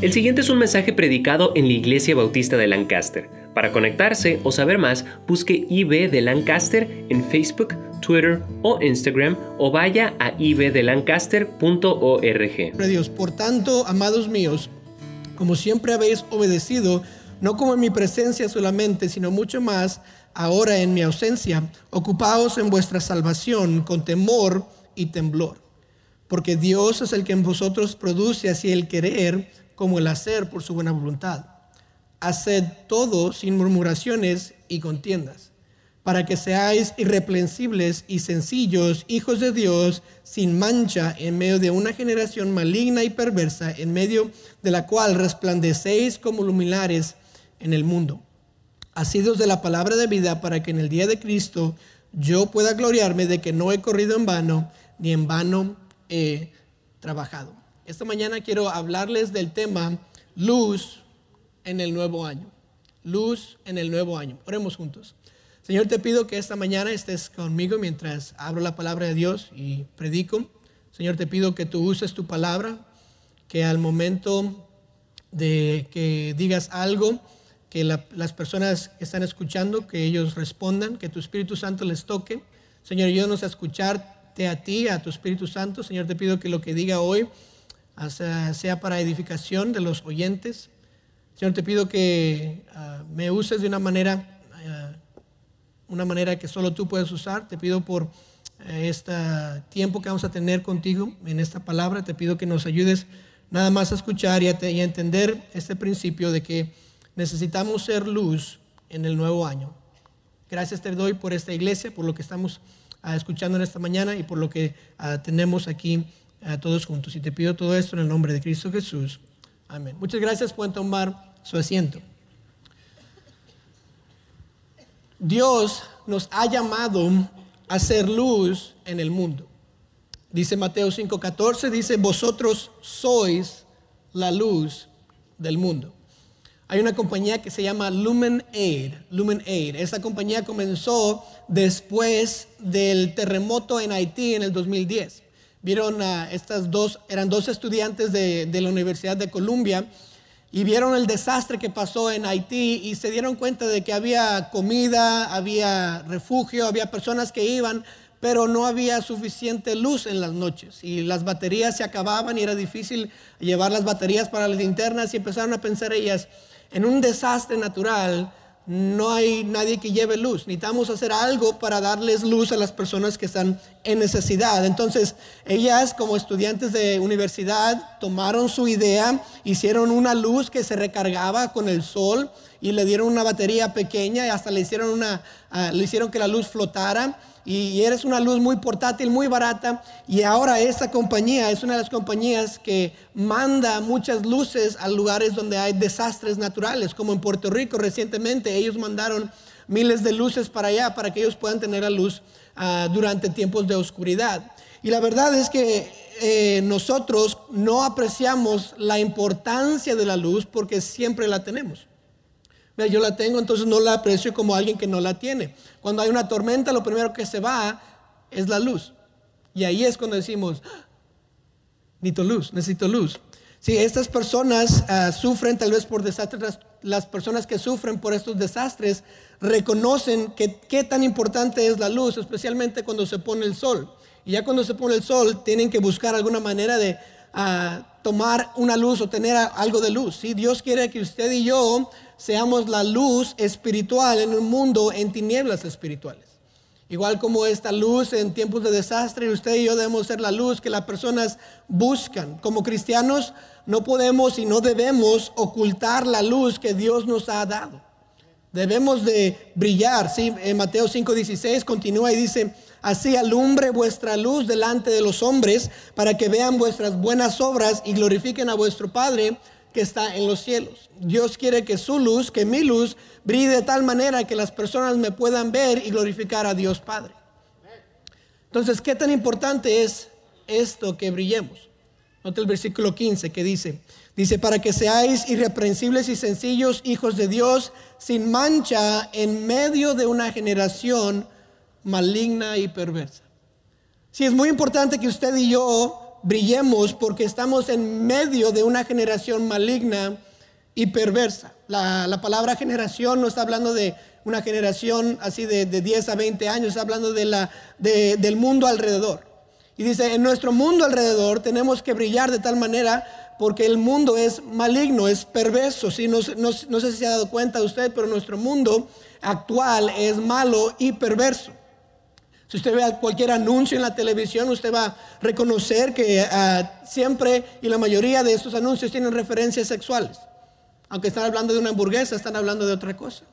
El siguiente es un mensaje predicado en la Iglesia Bautista de Lancaster. Para conectarse o saber más, busque IB de Lancaster en Facebook, Twitter o Instagram o vaya a ibdelancaster.org. Dios, por tanto, amados míos, como siempre habéis obedecido, no como en mi presencia solamente, sino mucho más ahora en mi ausencia, ocupaos en vuestra salvación con temor y temblor. Porque Dios es el que en vosotros produce así el querer como el hacer por su buena voluntad. Haced todo sin murmuraciones y contiendas, para que seáis irreprensibles y sencillos, hijos de Dios, sin mancha, en medio de una generación maligna y perversa, en medio de la cual resplandecéis como luminares en el mundo. Asidos de la palabra de vida, para que en el día de Cristo yo pueda gloriarme de que no he corrido en vano, ni en vano he trabajado. Esta mañana quiero hablarles del tema luz en el nuevo año. Luz en el nuevo año. Oremos juntos. Señor, te pido que esta mañana estés conmigo mientras abro la palabra de Dios y predico. Señor, te pido que tú uses tu palabra, que al momento de que digas algo, que las personas que están escuchando, que ellos respondan, que tu Espíritu Santo les toque. Señor, ayúdanos a escucharte a ti, a tu Espíritu Santo. Señor, te pido que lo que diga hoy sea para edificación de los oyentes. Señor, te pido que ah, me uses de una manera, ah, una manera que solo tú puedes usar. Te pido por eh, este tiempo que vamos a tener contigo en esta palabra. Te pido que nos ayudes nada más a escuchar y a entender este principio de que necesitamos ser luz en el nuevo año. Gracias te doy por esta iglesia, por lo que estamos ah, escuchando en esta mañana y por lo que tenemos aquí ah, todos juntos. Y te pido todo esto en el nombre de Cristo Jesús. Amén. Muchas gracias. por tomar su asiento. Dios nos ha llamado a ser luz en el mundo. Dice Mateo 5:14, dice, vosotros sois la luz del mundo. Hay una compañía que se llama Lumen Aid. Lumen Aid. Esa compañía comenzó después del terremoto en Haití en el 2010. Vieron a estas dos, eran dos estudiantes de, de la Universidad de Columbia y vieron el desastre que pasó en Haití y se dieron cuenta de que había comida, había refugio, había personas que iban, pero no había suficiente luz en las noches y las baterías se acababan y era difícil llevar las baterías para las linternas y empezaron a pensar ellas, en un desastre natural no hay nadie que lleve luz. Necesitamos hacer algo para darles luz a las personas que están en necesidad. Entonces, ellas como estudiantes de universidad tomaron su idea, hicieron una luz que se recargaba con el sol y le dieron una batería pequeña y hasta le hicieron, una, ah, le hicieron que la luz flotara y eres una luz muy portátil, muy barata. Y ahora esta compañía es una de las compañías que manda muchas luces a lugares donde hay desastres naturales, como en Puerto Rico recientemente. Ellos mandaron miles de luces para allá para que ellos puedan tener la luz ah, durante tiempos de oscuridad. Y la verdad es que eh, nosotros no apreciamos la importancia de la luz porque siempre la tenemos yo la tengo, entonces no la aprecio como alguien que no la tiene. Cuando hay una tormenta, lo primero que se va es la luz. Y ahí es cuando decimos, ah, necesito luz, necesito luz. Si estas personas ah, sufren tal vez por desastres, las, personas que sufren por estos desastres reconocen que qué tan importante es la luz, especialmente cuando se pone el sol. Y ya cuando se pone el sol, tienen que buscar alguna manera de ah, tomar una luz o tener algo de luz. Si Dios quiere que usted y yo seamos la luz espiritual en un mundo en tinieblas espirituales. Igual como esta luz en tiempos de desastre, usted y yo debemos ser la luz que las personas buscan. Como cristianos no podemos y no debemos ocultar la luz que Dios nos ha dado. Debemos de brillar. ¿sí? En Mateo 5:16 continúa y dice, así alumbre vuestra luz delante de los hombres para que vean vuestras buenas obras y glorifiquen a vuestro Padre que está en los cielos. Dios quiere que su luz, que mi luz, brille de tal manera que las personas me puedan ver y glorificar a Dios Padre. Entonces, ¿qué tan importante es esto que brillemos? Nota el versículo 15 que dice, dice, para que seáis irreprensibles y sencillos hijos de Dios, sin mancha en medio de una generación maligna y perversa. Sí, es muy importante que usted y yo brillemos porque estamos en medio de una generación maligna y perversa. La, palabra generación no está hablando de una generación así de, 10 a 20 años, está hablando de la, del mundo alrededor. Y dice, en nuestro mundo alrededor tenemos que brillar de tal manera porque el mundo es maligno, es perverso. ¿sí? No, no, no sé si se ha dado cuenta usted, pero nuestro mundo actual es malo y perverso. Si usted ve cualquier anuncio en la televisión, usted va a reconocer que ah, siempre y la mayoría de estos anuncios tienen referencias sexuales. Aunque están hablando de una hamburguesa, están hablando de otra cosa.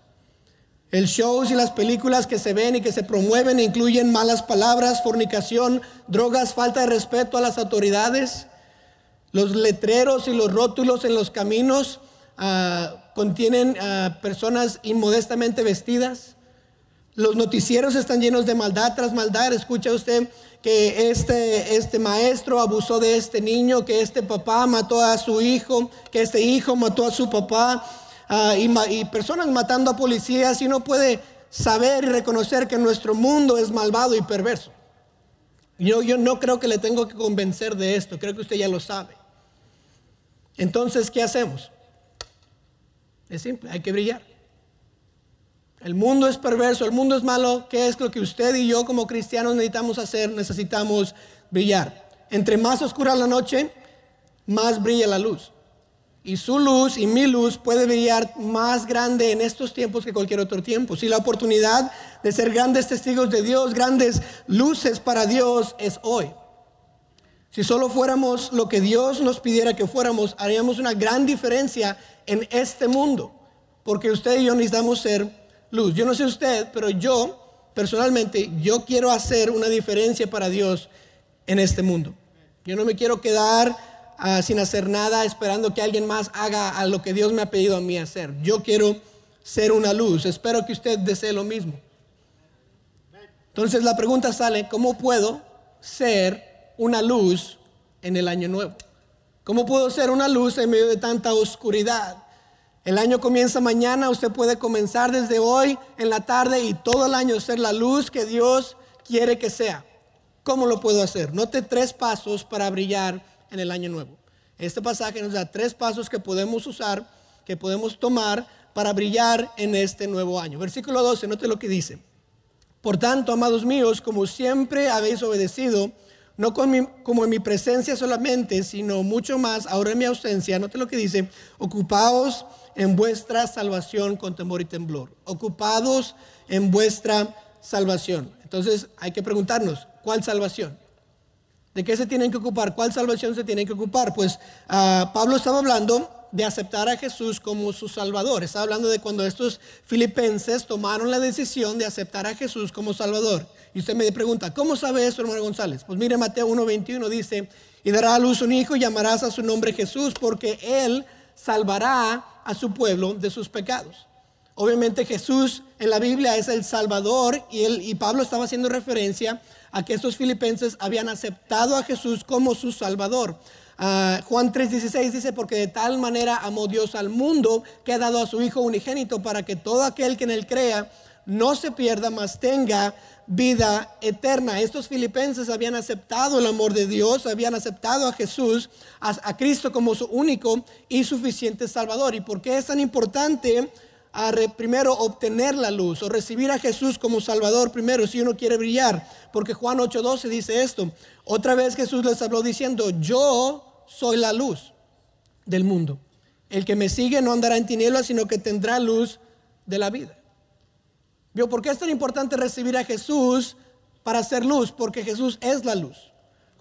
El shows y las películas que se ven y que se promueven incluyen malas palabras, fornicación, drogas, falta de respeto a las autoridades. Los letreros y los rótulos en los caminos ah, contienen a personas inmodestamente vestidas. Los noticieros están llenos de maldad tras maldad. Escucha usted que este, este maestro abusó de este niño, que este papá mató a su hijo, que este hijo mató a su papá, ah, y, personas matando a policías y no puede saber y reconocer que nuestro mundo es malvado y perverso. Yo, yo no creo que le tengo que convencer de esto, creo que usted ya lo sabe. Entonces, ¿qué hacemos? Es simple, hay que brillar. El mundo es perverso, el mundo es malo. ¿Qué es lo que usted y yo como cristianos necesitamos hacer? Necesitamos brillar. Entre más oscura la noche, más brilla la luz. Y su luz y mi luz puede brillar más grande en estos tiempos que cualquier otro tiempo. Si la oportunidad de ser grandes testigos de Dios, grandes luces para Dios es hoy. Si solo fuéramos lo que Dios nos pidiera que fuéramos, haríamos una gran diferencia en este mundo. Porque usted y yo necesitamos ser luz. Yo no sé usted, pero yo personalmente, yo quiero hacer una diferencia para Dios en este mundo. Yo no me quiero quedar ah, sin hacer nada esperando que alguien más haga a lo que Dios me ha pedido a mí hacer. Yo quiero ser una luz. Espero que usted desee lo mismo. Entonces la pregunta sale, ¿cómo puedo ser una luz en el año nuevo? ¿Cómo puedo ser una luz en medio de tanta oscuridad? El año comienza mañana, usted puede comenzar desde hoy en la tarde y todo el año ser la luz que Dios quiere que sea. ¿Cómo lo puedo hacer? Note tres pasos para brillar en el año nuevo. Este pasaje nos da tres pasos que podemos usar, que podemos tomar para brillar en este nuevo año. Versículo 12, note lo que dice. Por tanto, amados míos, como siempre habéis obedecido, no como en mi presencia solamente, sino mucho más ahora en mi ausencia, note lo que dice, ocupaos en vuestra salvación con temor y temblor, ocupados en vuestra salvación. Entonces hay que preguntarnos, ¿cuál salvación? ¿De qué se tienen que ocupar? ¿Cuál salvación se tienen que ocupar? Pues ah, Pablo estaba hablando de aceptar a Jesús como su Salvador. Estaba hablando de cuando estos filipenses tomaron la decisión de aceptar a Jesús como Salvador. Y usted me pregunta, ¿cómo sabe eso, hermano González? Pues mire, Mateo 1.21 dice, y dará a luz un hijo y llamarás a su nombre Jesús, porque él salvará a su pueblo de sus pecados. Obviamente Jesús en la Biblia es el Salvador y, él, y Pablo estaba haciendo referencia a que estos filipenses habían aceptado a Jesús como su Salvador. Uh, Juan 3:16 dice, porque de tal manera amó Dios al mundo que ha dado a su Hijo unigénito para que todo aquel que en él crea no se pierda, mas tenga vida eterna. Estos filipenses habían aceptado el amor de Dios, habían aceptado a Jesús, a, Cristo como su único y suficiente Salvador. ¿Y por qué es tan importante a primero obtener la luz o recibir a Jesús como Salvador primero si uno quiere brillar? Porque Juan 8:12 dice esto. Otra vez Jesús les habló diciendo, yo soy la luz del mundo. El que me sigue no andará en tinieblas, sino que tendrá luz de la vida. ¿Por qué es tan importante recibir a Jesús para ser luz? Porque Jesús es la luz.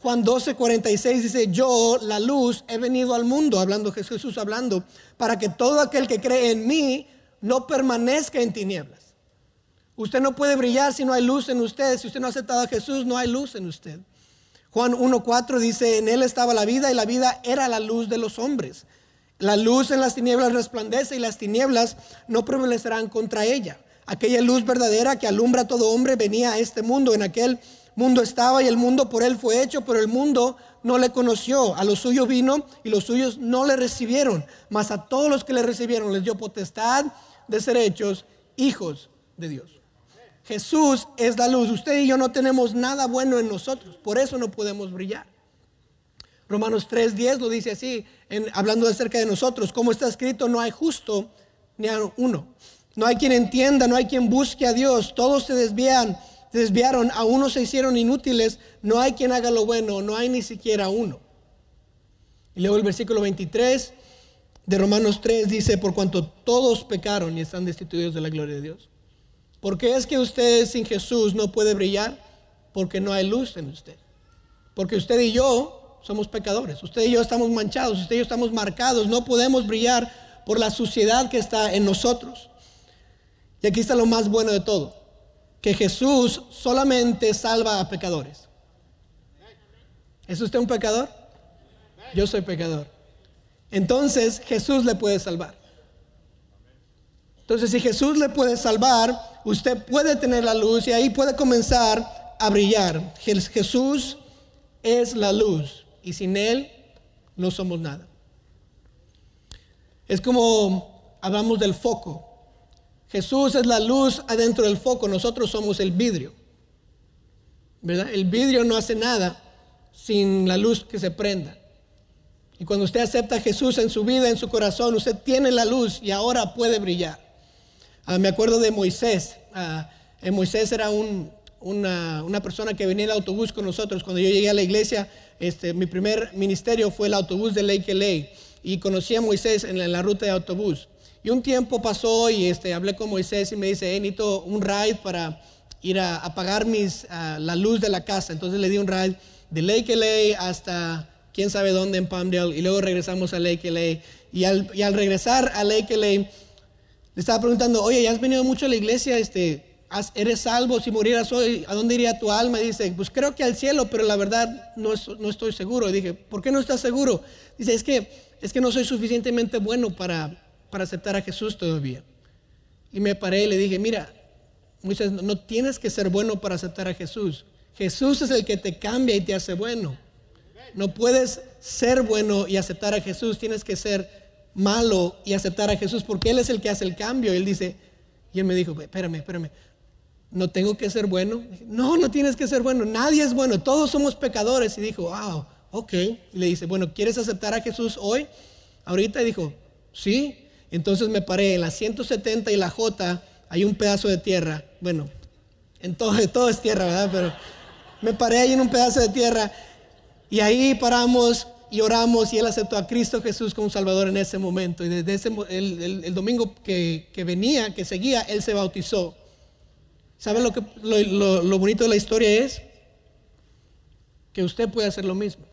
Juan 12, 46 dice, yo, la luz, he venido al mundo, hablando Jesús, hablando, para que todo aquel que cree en mí no permanezca en tinieblas. Usted no puede brillar si no hay luz en usted. Si usted no ha aceptado a Jesús, no hay luz en usted. Juan 1.4 dice, en él estaba la vida y la vida era la luz de los hombres. La luz en las tinieblas resplandece y las tinieblas no prevalecerán contra ella. Aquella luz verdadera que alumbra a todo hombre venía a este mundo. En aquel mundo estaba y el mundo por él fue hecho, pero el mundo no le conoció. A los suyos vino y los suyos no le recibieron. Mas a todos los que le recibieron les dio potestad de ser hechos hijos de Dios. Jesús es la luz. Usted y yo no tenemos nada bueno en nosotros. Por eso no podemos brillar. Romanos 3.10 lo dice así, en, hablando acerca de nosotros. Como está escrito, no hay justo ni a uno. No hay quien entienda, no hay quien busque a Dios. Todos se desvían, se desviaron, a se hicieron inútiles. No hay quien haga lo bueno, no hay ni siquiera uno. Y luego el versículo 23 de Romanos 3 dice, por cuanto todos pecaron y están destituidos de la gloria de Dios. ¿Por qué es que usted sin Jesús no puede brillar? Porque no hay luz en usted. Porque usted y yo somos pecadores. Usted y yo estamos manchados. Usted y yo estamos marcados. No podemos brillar por la suciedad que está en nosotros. Y aquí está lo más bueno de todo. Que Jesús solamente salva a pecadores. ¿Es usted un pecador? Yo soy pecador. Entonces Jesús le puede salvar. Entonces si Jesús le puede salvar, usted puede tener la luz y ahí puede comenzar a brillar. Jesús es la luz y sin Él no somos nada. Es como hablamos del foco. Jesús es la luz adentro del foco, nosotros somos el vidrio. ¿Verdad? El vidrio no hace nada sin la luz que se prenda. Y cuando usted acepta a Jesús en su vida, en su corazón, usted tiene la luz y ahora puede brillar. Ah, me acuerdo de Moisés. Ah, Moisés era una, persona que venía en el autobús con nosotros. Cuando yo llegué a la iglesia, este, mi primer ministerio fue el autobús de Lake LA. Y conocí a Moisés en la, ruta de autobús. Y un tiempo pasó y este, hablé con Moisés y me dice, hey, necesito un ride para ir a apagar mis, ah, la luz de la casa. Entonces le di un ride de Lake LA hasta quién sabe dónde en Palmdale y luego regresamos a Lake LA. Y al, y al regresar a Lake LA, le estaba preguntando, oye, ¿ya has venido mucho a la iglesia? Este, ¿Eres salvo? Si murieras hoy, ¿a dónde iría tu alma? Y dice, pues creo que al cielo, pero la verdad no, no estoy seguro. Y dije, ¿por qué no estás seguro? Dice, es que, es que no soy suficientemente bueno para, para aceptar a Jesús todavía. Y me paré y le dije, mira, no tienes que ser bueno para aceptar a Jesús. Jesús es el que te cambia y te hace bueno. No puedes ser bueno y aceptar a Jesús, tienes que ser malo y aceptar a Jesús porque Él es el que hace el cambio. Él dice, y él me dijo, espérame, espérame, ¿no tengo que ser bueno? No, no tienes que ser bueno, nadie es bueno, todos somos pecadores. Y dijo, wow, ok. Y le dice, bueno, ¿quieres aceptar a Jesús hoy? Ahorita y dijo, sí. Entonces me paré en la 170 y la J, hay un pedazo de tierra. Bueno, en todo, es tierra, ¿verdad? Pero me paré ahí en un pedazo de tierra y ahí paramos y oramos y él aceptó a Cristo Jesús como Salvador en ese momento. Y desde ese, el, domingo que, venía, que seguía, él se bautizó. ¿Saben lo, que, lo, bonito de la historia es? Que usted puede hacer lo mismo.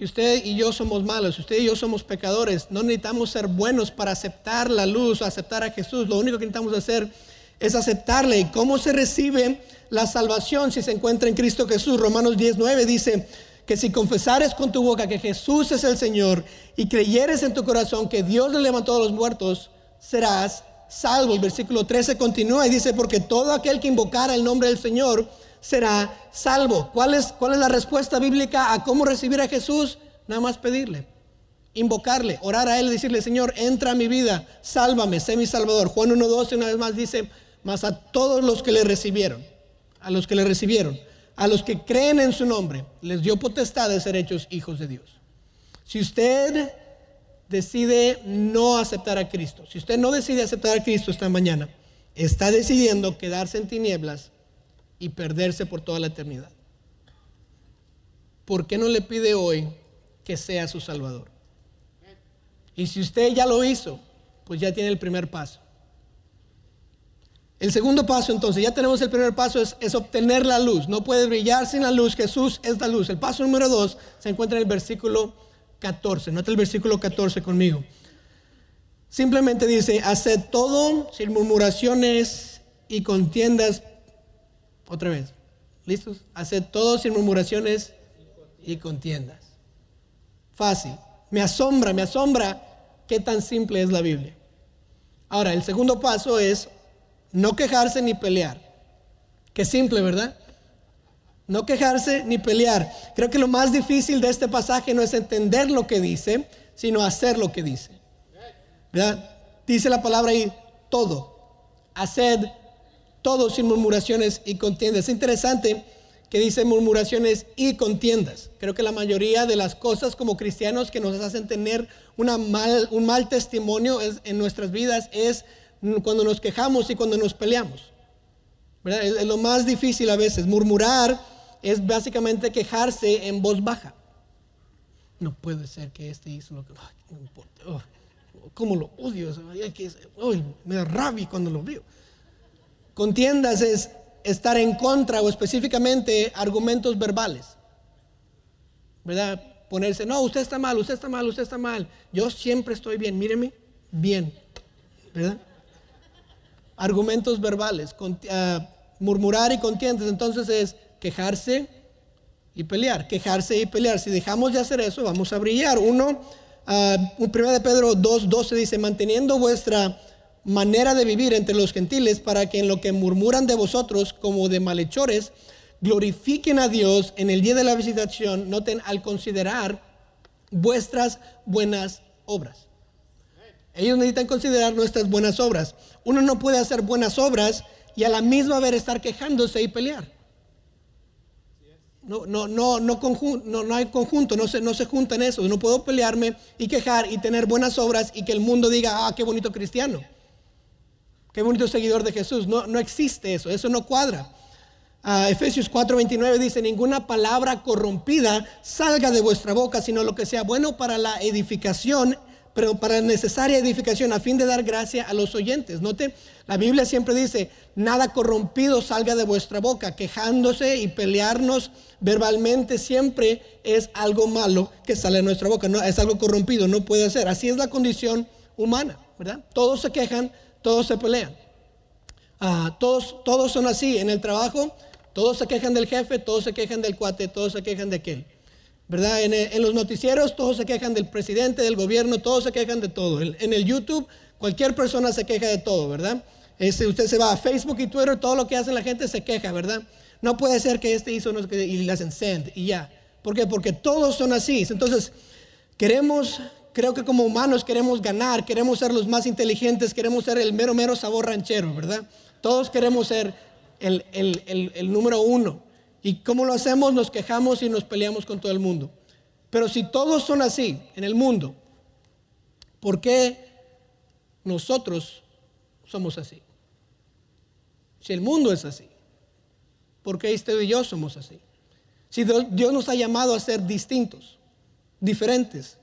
Que usted y yo somos malos, usted y yo somos pecadores. No necesitamos ser buenos para aceptar la luz o aceptar a Jesús. Lo único que necesitamos hacer es aceptarle. ¿Y cómo se recibe la salvación si se encuentra en Cristo Jesús? Romanos 19 dice, que si confesares con tu boca que Jesús es el Señor y creyeres en tu corazón que Dios le levantó a los muertos, serás salvo. El versículo 13 continúa y dice, porque todo aquel que invocara el nombre del Señor será salvo. ¿Cuál es, cuál es la respuesta bíblica a cómo recibir a Jesús? Nada más pedirle, invocarle, orar a Él decirle, Señor, entra a mi vida, sálvame, sé mi salvador. Juan 1.12 una vez más dice, más a todos los que le recibieron, a los que le recibieron a los que creen en su nombre, les dio potestad de ser hechos hijos de Dios. Si usted decide no aceptar a Cristo, si usted no decide aceptar a Cristo esta mañana, está decidiendo quedarse en tinieblas y perderse por toda la eternidad. ¿Por qué no le pide hoy que sea su Salvador? Y si usted ya lo hizo, pues ya tiene el primer paso. El segundo paso, entonces, ya tenemos el primer paso, es, obtener la luz. No puede brillar sin la luz. Jesús es la luz. El paso número dos se encuentra en el versículo 14. Nota el versículo 14 conmigo. Simplemente dice, haced todo sin murmuraciones y contiendas. Otra vez. ¿Listos? Haced todo sin murmuraciones y contiendas. Fácil. Me asombra, me asombra qué tan simple es la Biblia. Ahora, el segundo paso es no quejarse ni pelear. Qué simple, ¿verdad? No quejarse ni pelear. Creo que lo más difícil de este pasaje no es entender lo que dice, sino hacer lo que dice. ¿Verdad? Dice la palabra ahí, todo. Haced todo sin murmuraciones y contiendas. Es interesante que dice murmuraciones y contiendas. Creo que la mayoría de las cosas como cristianos que nos hacen tener una mal, un mal testimonio en nuestras vidas es cuando nos quejamos y cuando nos peleamos. Es, lo más difícil a veces. Murmurar es básicamente quejarse en voz baja. No puede ser que este hizo lo que... no importa. Oh, ¿Cómo lo odio? me da rabia cuando lo veo. Contiendas es estar en contra o específicamente argumentos verbales. ¿Verdad? Ponerse, no, usted está mal, usted está mal, usted está mal. Yo siempre estoy bien, míreme, bien. ¿Verdad? Argumentos verbales, ah, murmurar y contiendas. Entonces es quejarse y pelear, quejarse y pelear. Si dejamos de hacer eso, vamos a brillar. Uno, uh, 1 de Pedro 2.12 dice, manteniendo vuestra manera de vivir entre los gentiles para que en lo que murmuran de vosotros como de malhechores, glorifiquen a Dios en el día de la visitación, noten al considerar vuestras buenas obras. Ellos necesitan considerar nuestras buenas obras. Uno no puede hacer buenas obras y a la misma vez estar quejándose y pelear. No, no, no, no, no, no hay conjunto, no se, no se juntan eso. No puedo pelearme y quejar y tener buenas obras y que el mundo diga, ah, qué bonito cristiano. Qué bonito seguidor de Jesús. No, no existe eso, eso no cuadra. Uh, Efesios 4:29 dice, ninguna palabra corrompida salga de vuestra boca, sino lo que sea bueno para la edificación, pero para necesaria edificación, a fin de dar gracia a los oyentes. Note, la Biblia siempre dice, nada corrompido salga de vuestra boca, quejándose y pelearnos verbalmente siempre es algo malo que sale de nuestra boca, no, es algo corrompido, no puede ser. Así es la condición humana, ¿verdad? Todos se quejan, todos se pelean. Ah, todos, todos son así. En el trabajo, todos se quejan del jefe, todos se quejan del cuate, todos se quejan de aquel. ¿Verdad? En, los noticieros, todos se quejan del presidente, del gobierno, todos se quejan de todo. En, el YouTube, cualquier persona se queja de todo, ¿verdad? Este, usted se va a Facebook y Twitter, todo lo que hace la gente se queja, ¿verdad? No puede ser que este hizo y le hacen send y ya. ¿Por qué? Porque todos son así. Entonces, queremos creo que como humanos queremos ganar, queremos ser los más inteligentes, queremos ser el mero, mero sabor ranchero, ¿verdad? Todos queremos ser el, número uno. ¿Y cómo lo hacemos? Nos quejamos y nos peleamos con todo el mundo. Pero si todos son así en el mundo, ¿por qué nosotros somos así? Si el mundo es así, ¿por qué usted y yo somos así? Si Dios nos ha llamado a ser distintos, diferentes,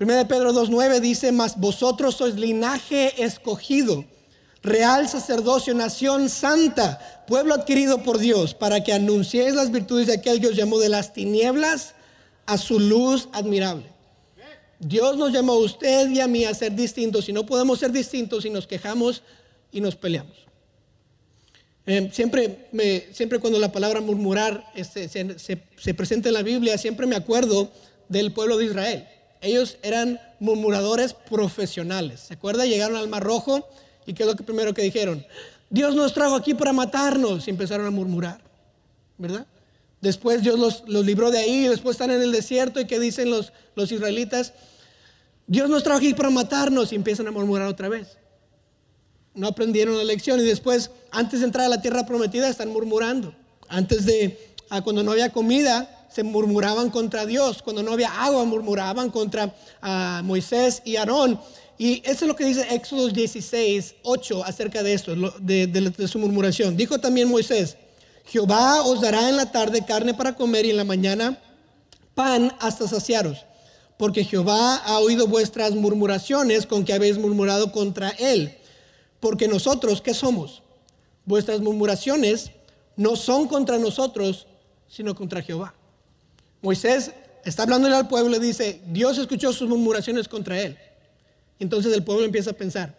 1 Pedro 2.9 dice, mas vosotros sois linaje escogido, real sacerdocio, nación santa, pueblo adquirido por Dios, para que anunciéis las virtudes de aquel que os llamó de las tinieblas a su luz admirable. Dios nos llamó a usted y a mí a ser distintos y no podemos ser distintos si nos quejamos y nos peleamos. Eh, siempre, siempre cuando la palabra murmurar este, se presenta en la Biblia, siempre me acuerdo del pueblo de Israel ellos eran murmuradores profesionales. ¿Se acuerda? Llegaron al Mar Rojo y ¿qué es lo que primero que dijeron? Dios nos trajo aquí para matarnos y empezaron a murmurar, ¿verdad? Después Dios los, libró de ahí, después están en el desierto y ¿qué dicen los, los israelitas? Dios nos trajo aquí para matarnos y empiezan a murmurar otra vez. No aprendieron la lección y después, antes de entrar a la tierra prometida, están murmurando. Antes de, cuando no había comida, se murmuraban contra Dios. Cuando no había agua, murmuraban contra ah, Moisés y Aarón. Y eso es lo que dice Éxodo 16, 8 acerca de esto, de, de, su murmuración. Dijo también Moisés, Jehová os dará en la tarde carne para comer y en la mañana pan hasta saciaros. Porque Jehová ha oído vuestras murmuraciones con que habéis murmurado contra él. Porque nosotros, ¿qué somos? Vuestras murmuraciones no son contra nosotros, sino contra Jehová. Moisés está hablándole al pueblo y dice, Dios escuchó sus murmuraciones contra él. Entonces el pueblo empieza a pensar,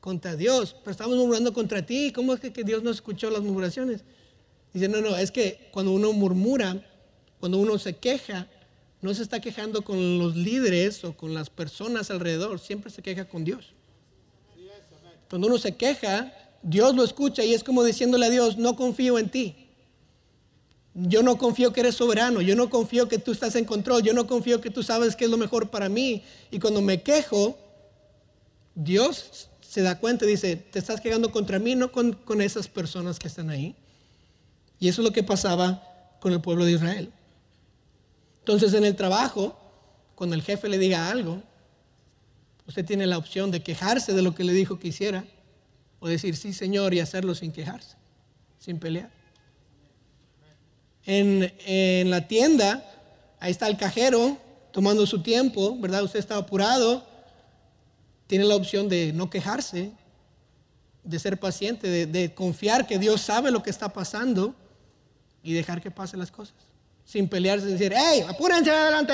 contra Dios, pero estamos murmurando contra ti, ¿cómo es que, Dios no escuchó las murmuraciones? Dice, no, no, es que cuando uno murmura, cuando uno se queja, no se está quejando con los líderes o con las personas alrededor, siempre se queja con Dios. Cuando uno se queja, Dios lo escucha y es como diciéndole a Dios, no confío en ti. Yo no confío que eres soberano, yo no confío que tú estás en control, yo no confío que tú sabes qué es lo mejor para mí. Y cuando me quejo, Dios se da cuenta y dice, te estás quejando contra mí, no con, esas personas que están ahí. Y eso es lo que pasaba con el pueblo de Israel. Entonces en el trabajo, cuando el jefe le diga algo, usted tiene la opción de quejarse de lo que le dijo que hiciera o decir sí, Señor, y hacerlo sin quejarse, sin pelear. En, la tienda, ahí está el cajero tomando su tiempo, ¿verdad? Usted está apurado, tiene la opción de no quejarse, de ser paciente, de, confiar que Dios sabe lo que está pasando y dejar que pasen las cosas. Sin pelearse, decir, ¡hey, apúrense adelante!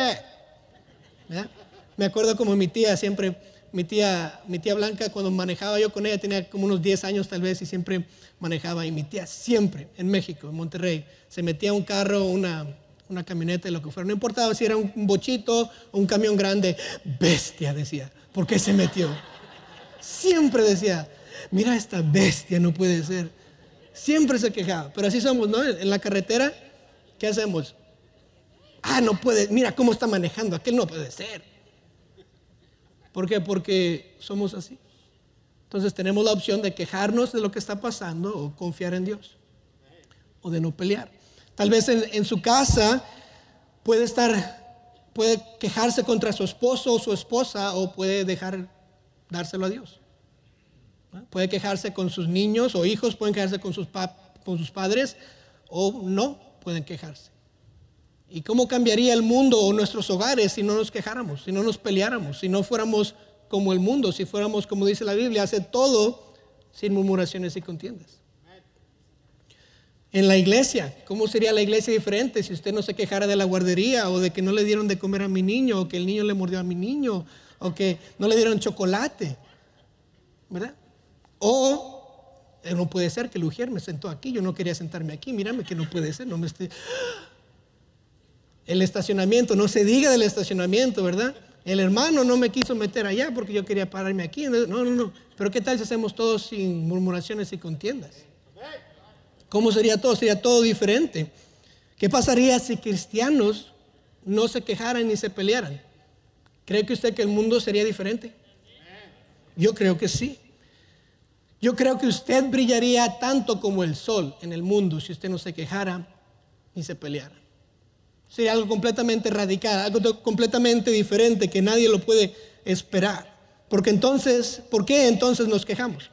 Me acuerdo como mi tía siempre, mi tía, mi tía Blanca, cuando manejaba yo con ella, tenía como unos 10 años tal vez y siempre manejaba. Y mi tía siempre en México, en Monterrey, se metía un carro, una, una camioneta, lo que fuera. No importaba si era un bochito o un camión grande. Bestia, decía. ¿Por qué se metió? Siempre decía, mira esta bestia, no puede ser. Siempre se quejaba. Pero así somos, ¿no? En la carretera, ¿qué hacemos? Ah, no puede, mira cómo está manejando, aquel no puede ser. ¿Por qué? Porque somos así. Entonces tenemos la opción de quejarnos de lo que está pasando o confiar en Dios. O de no pelear. Tal vez en, su casa puede estar, puede quejarse contra su esposo o su esposa o puede dejar dárselo a Dios. Puede quejarse con sus niños o hijos, pueden quejarse con sus, con sus padres o no pueden quejarse. ¿Y cómo cambiaría el mundo o nuestros hogares si no nos quejáramos, si no nos peleáramos, si no fuéramos como el mundo, si fuéramos, como dice la Biblia, hace todo sin murmuraciones y contiendas? En la iglesia, ¿cómo sería la iglesia diferente si usted no se quejara de la guardería o de que no le dieron de comer a mi niño o que el niño le mordió a mi niño o que no le dieron chocolate? ¿Verdad? O eh, no puede ser que el Ujier me sentó aquí, yo no quería sentarme aquí, mírame que no puede ser, no me esté... El estacionamiento, no se diga del estacionamiento, ¿verdad? El hermano no me quiso meter allá porque yo quería pararme aquí. No, no, no. Pero ¿qué tal si hacemos todos sin murmuraciones y contiendas? ¿Cómo sería todo? Sería todo diferente. ¿Qué pasaría si cristianos no se quejaran ni se pelearan? ¿Cree que usted que el mundo sería diferente? Yo creo que sí. Yo creo que usted brillaría tanto como el sol en el mundo si usted no se quejara ni se peleara. Sería algo completamente radical, algo completamente diferente que nadie lo puede esperar. Porque entonces, ¿por qué entonces nos quejamos?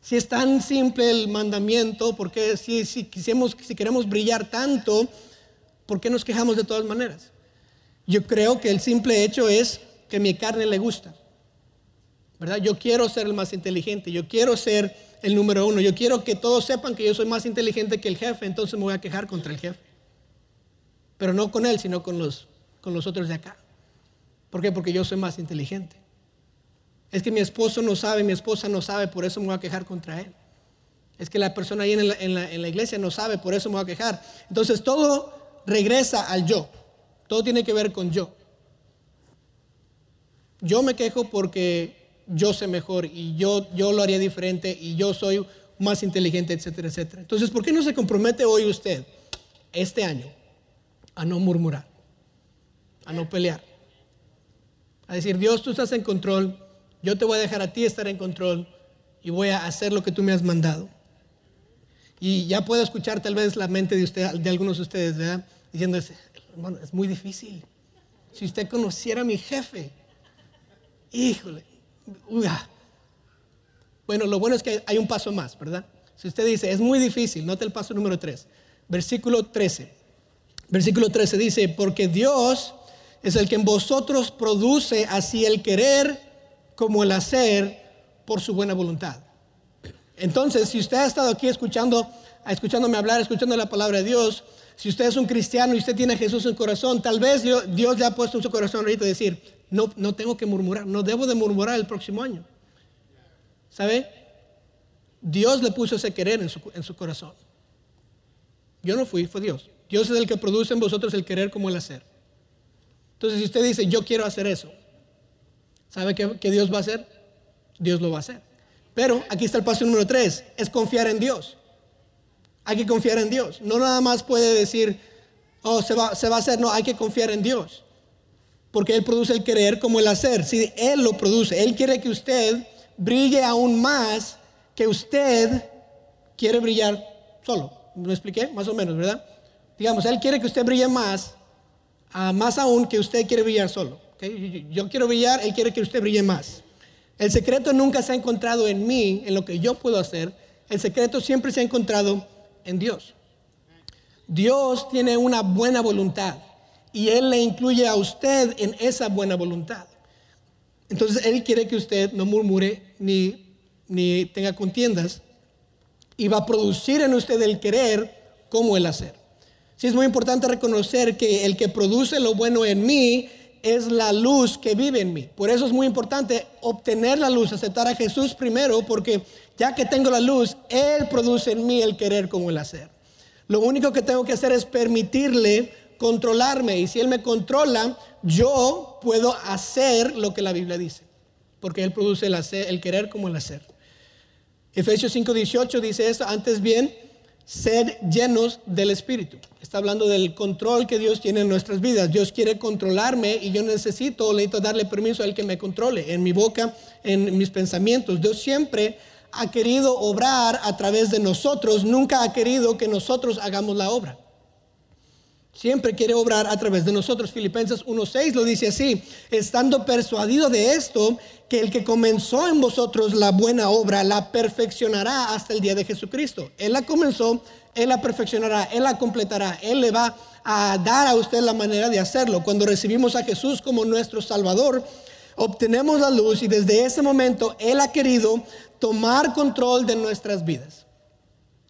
Si es tan simple el mandamiento, porque si, si, si queremos brillar tanto, ¿por qué nos quejamos de todas maneras? Yo creo que el simple hecho es que mi carne le gusta. ¿Verdad? Yo quiero ser el más inteligente, yo quiero ser el número uno, yo quiero que todos sepan que yo soy más inteligente que el jefe, entonces me voy a quejar contra el jefe. Pero no con él, sino con los, con los otros de acá. ¿Por qué? Porque yo soy más inteligente. Es que mi esposo no sabe, mi esposa no sabe, por eso me voy a quejar contra él. Es que la persona ahí en la, iglesia no sabe, por eso me voy a quejar. Entonces todo regresa al yo. Todo tiene que ver con yo. Yo me quejo porque yo sé mejor y yo, yo lo haría diferente y yo soy más inteligente, etcétera, etcétera. Entonces, ¿por qué no se compromete hoy usted, este año, a no murmurar, a no pelear? A decir, Dios, tú estás en control, yo te voy a dejar a ti estar en control y voy a hacer lo que tú me has mandado. Y ya puedo escuchar tal vez la mente de, usted, de algunos de ustedes, ¿verdad? Diciendo, hermano, es muy difícil. Si usted conociera a mi jefe, híjole, ah. bueno, lo bueno es que hay un paso más, ¿verdad? Si usted dice, es muy difícil, note el paso número 3, versículo 13. Versículo 13 dice, porque Dios es el que en vosotros produce así el querer como el hacer por su buena voluntad. Entonces, si usted ha estado aquí escuchando, escuchándome hablar, escuchando la palabra de Dios, si usted es un cristiano y usted tiene a Jesús en su corazón, tal vez Dios le ha puesto en su corazón ahorita decir, no, no tengo que murmurar, no debo de murmurar el próximo año. ¿Sabe? Dios le puso ese querer en su, en su corazón. Yo no fui, fue Dios. Dios es el que produce en vosotros el querer como el hacer. Entonces, si usted dice, yo quiero hacer eso, ¿Sabe qué, Dios va a hacer? Dios lo va a hacer. Pero aquí está el paso número tres, es confiar en Dios. Hay que confiar en Dios. No nada más puede decir, oh, se va, a hacer. No, hay que confiar en Dios. Porque Él produce el querer como el hacer. Si Él lo produce, Él quiere que usted brille aún más que usted quiere brillar solo. ¿Me expliqué? Más o menos, ¿verdad? Digamos, Él quiere que usted brille más, ah, más aún que usted quiere brillar solo. Yo quiero brillar, Él quiere que usted brille más. El secreto nunca se ha encontrado en mí, en lo que yo puedo hacer. El secreto siempre se ha encontrado en Dios. Dios tiene una buena voluntad y Él le incluye a usted en esa buena voluntad. Entonces Él quiere que usted no murmure ni, ni tenga contiendas y va a producir en usted el querer como el hacer. Sí es muy importante reconocer que el que produce lo bueno en mí es la luz que vive en mí. Por eso es muy importante obtener la luz, aceptar a Jesús primero, porque ya que tengo la luz, Él produce en mí el querer como el hacer. Lo único que tengo que hacer es permitirle controlarme. Y si Él me controla, yo puedo hacer lo que la Biblia dice. Porque Él produce el, querer como el hacer. Efesios 5:18 dice esto, antes bien, sed llenos del Espíritu. Está hablando del control que Dios tiene en nuestras vidas. Dios quiere controlarme y yo necesito, necesito darle permiso a Él que me controle en mi boca, en mis pensamientos. Dios siempre ha querido obrar a través de nosotros, nunca ha querido que nosotros hagamos la obra. Siempre quiere obrar a través de nosotros. Filipenses 1.6 lo dice así, estando persuadido de esto, que el que comenzó en vosotros la buena obra, la perfeccionará hasta el día de Jesucristo. Él la comenzó, Él la perfeccionará, Él la completará, Él le va a dar a usted la manera de hacerlo. Cuando recibimos a Jesús como nuestro Salvador, obtenemos la luz y desde ese momento Él ha querido tomar control de nuestras vidas.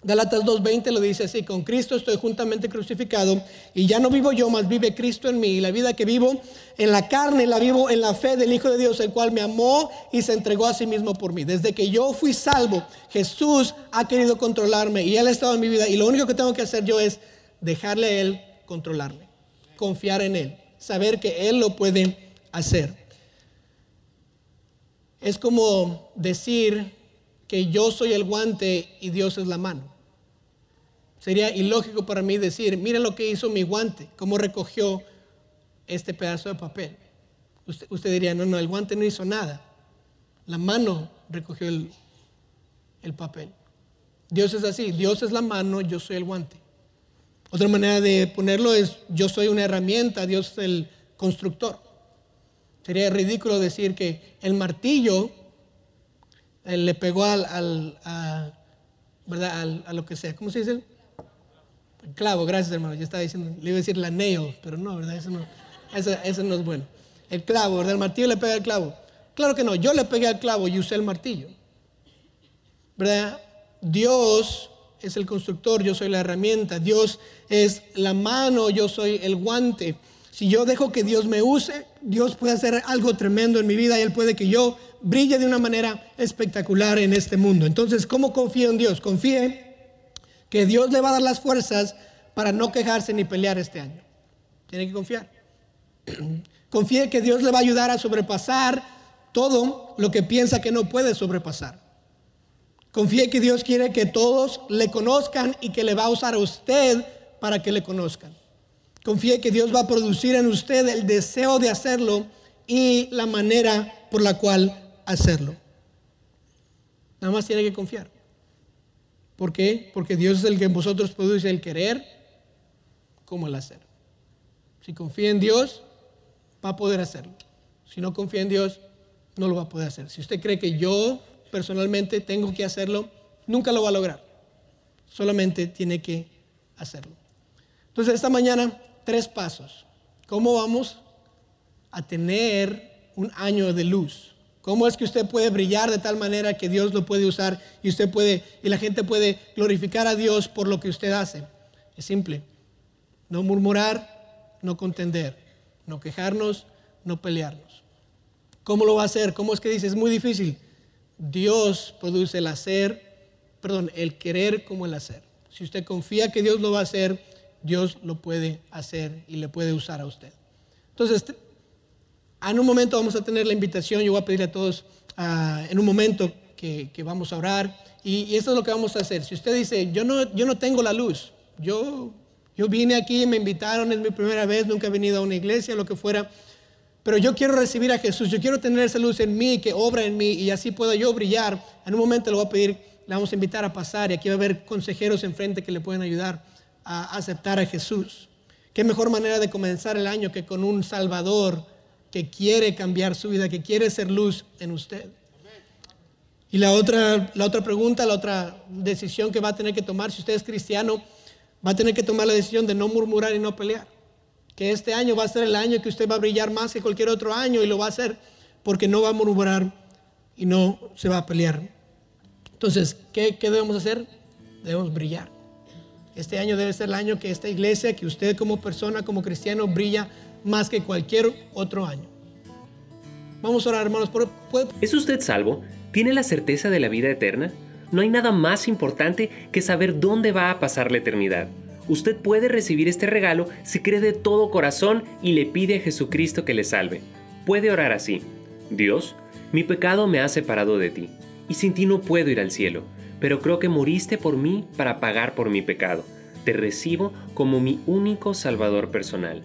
Galatas 2.20 lo dice así, con Cristo estoy juntamente crucificado y ya no vivo yo, más vive Cristo en mí. Y la vida que vivo en la carne la vivo en la fe del Hijo de Dios, el cual me amó y se entregó a sí mismo por mí. Desde que yo fui salvo, Jesús ha querido controlarme y Él ha estado en mi vida. Y lo único que tengo que hacer yo es dejarle a Él controlarme, confiar en Él, saber que Él lo puede hacer. Es como decir que yo soy el guante y Dios es la mano. Sería ilógico para mí decir, mira lo que hizo mi guante, cómo recogió este pedazo de papel. Usted, diría, no, no, el guante no hizo nada. La mano recogió el, el papel. Dios es así, Dios es la mano, yo soy el guante. Otra manera de ponerlo es, yo soy una herramienta, Dios es el constructor. Sería ridículo decir que el martillo eh, le pegó al, al ¿verdad? a lo que sea. ¿Cómo se dice? Clavo, gracias hermano. Yo estaba diciendo, le iba a decir la nail, pero no, ¿verdad? Eso no, eso, no es bueno. El clavo, ¿verdad? El martillo le pega al clavo. Claro que no, yo le pegué al clavo y usé el martillo. ¿Verdad? Dios es el constructor, yo soy la herramienta. Dios es la mano, yo soy el guante. Si yo dejo que Dios me use, Dios puede hacer algo tremendo en mi vida y Él puede que yo brille de una manera espectacular en este mundo. Entonces, ¿cómo confío en Dios? Confíe que Dios le va a dar las fuerzas para no quejarse ni pelear este año. Tiene que confiar. Confíe que Dios le va a ayudar a sobrepasar todo lo que piensa que no puede sobrepasar. Confíe que Dios quiere que todos le conozcan y que le va a usar a usted para que le conozcan. Confíe que Dios va a producir en usted el deseo de hacerlo y la manera por la cual hacerlo. Nada más tiene que confiar. ¿Por qué? Porque Dios es el que en vosotros produce el querer como el hacer. Si confía en Dios, va a poder hacerlo. Si no confía en Dios, no lo va a poder hacer. Si usted cree que yo personalmente tengo que hacerlo, nunca lo va a lograr. Solamente tiene que hacerlo. Entonces, esta mañana, tres pasos. ¿Cómo vamos a tener un año de luz? ¿Cómo es que usted puede brillar de tal manera que Dios lo puede usar y usted puede y la gente puede glorificar a Dios por lo que usted hace? Es simple. No murmurar, no contender, no quejarnos, no pelearnos. ¿Cómo lo va a hacer? ¿Cómo es que dice? Es muy difícil. Dios produce el hacer, perdón, el querer como el hacer. Si usted confía que Dios lo va a hacer, Dios lo puede hacer y le puede usar a usted. Entonces, en un momento vamos a tener la invitación, yo voy a pedirle a todos ah, en un momento que, vamos a orar y, y, esto es lo que vamos a hacer. Si usted dice, yo no, yo no tengo la luz, yo, yo vine aquí, me invitaron, es mi primera vez, nunca he venido a una iglesia, lo que fuera, pero yo quiero recibir a Jesús, yo quiero tener esa luz en mí, que obra en mí y así pueda yo brillar. En un momento le voy a pedir, le vamos a invitar a pasar y aquí va a haber consejeros enfrente que le pueden ayudar a aceptar a Jesús. Qué mejor manera de comenzar el año que con un Salvador que quiere cambiar su vida, que quiere ser luz en usted. Y la otra, la otra pregunta, la otra decisión que va a tener que tomar, si usted es cristiano, va a tener que tomar la decisión de no murmurar y no pelear. Que este año va a ser el año que usted va a brillar más que cualquier otro año y lo va a hacer porque no va a murmurar y no se va a pelear. Entonces, ¿qué, qué debemos hacer? Debemos brillar. Este año debe ser el año que esta iglesia, que usted como persona, como cristiano, brilla más que cualquier otro año. Vamos a orar, hermanos. ¿Es usted salvo? ¿Tiene la certeza de la vida eterna? No hay nada más importante que saber dónde va a pasar la eternidad. Usted puede recibir este regalo si cree de todo corazón y le pide a Jesucristo que le salve. Puede orar así. Dios, mi pecado me ha separado de ti, y sin ti no puedo ir al cielo pero creo que moriste por mí para pagar por mi pecado. Te recibo como mi único Salvador personal.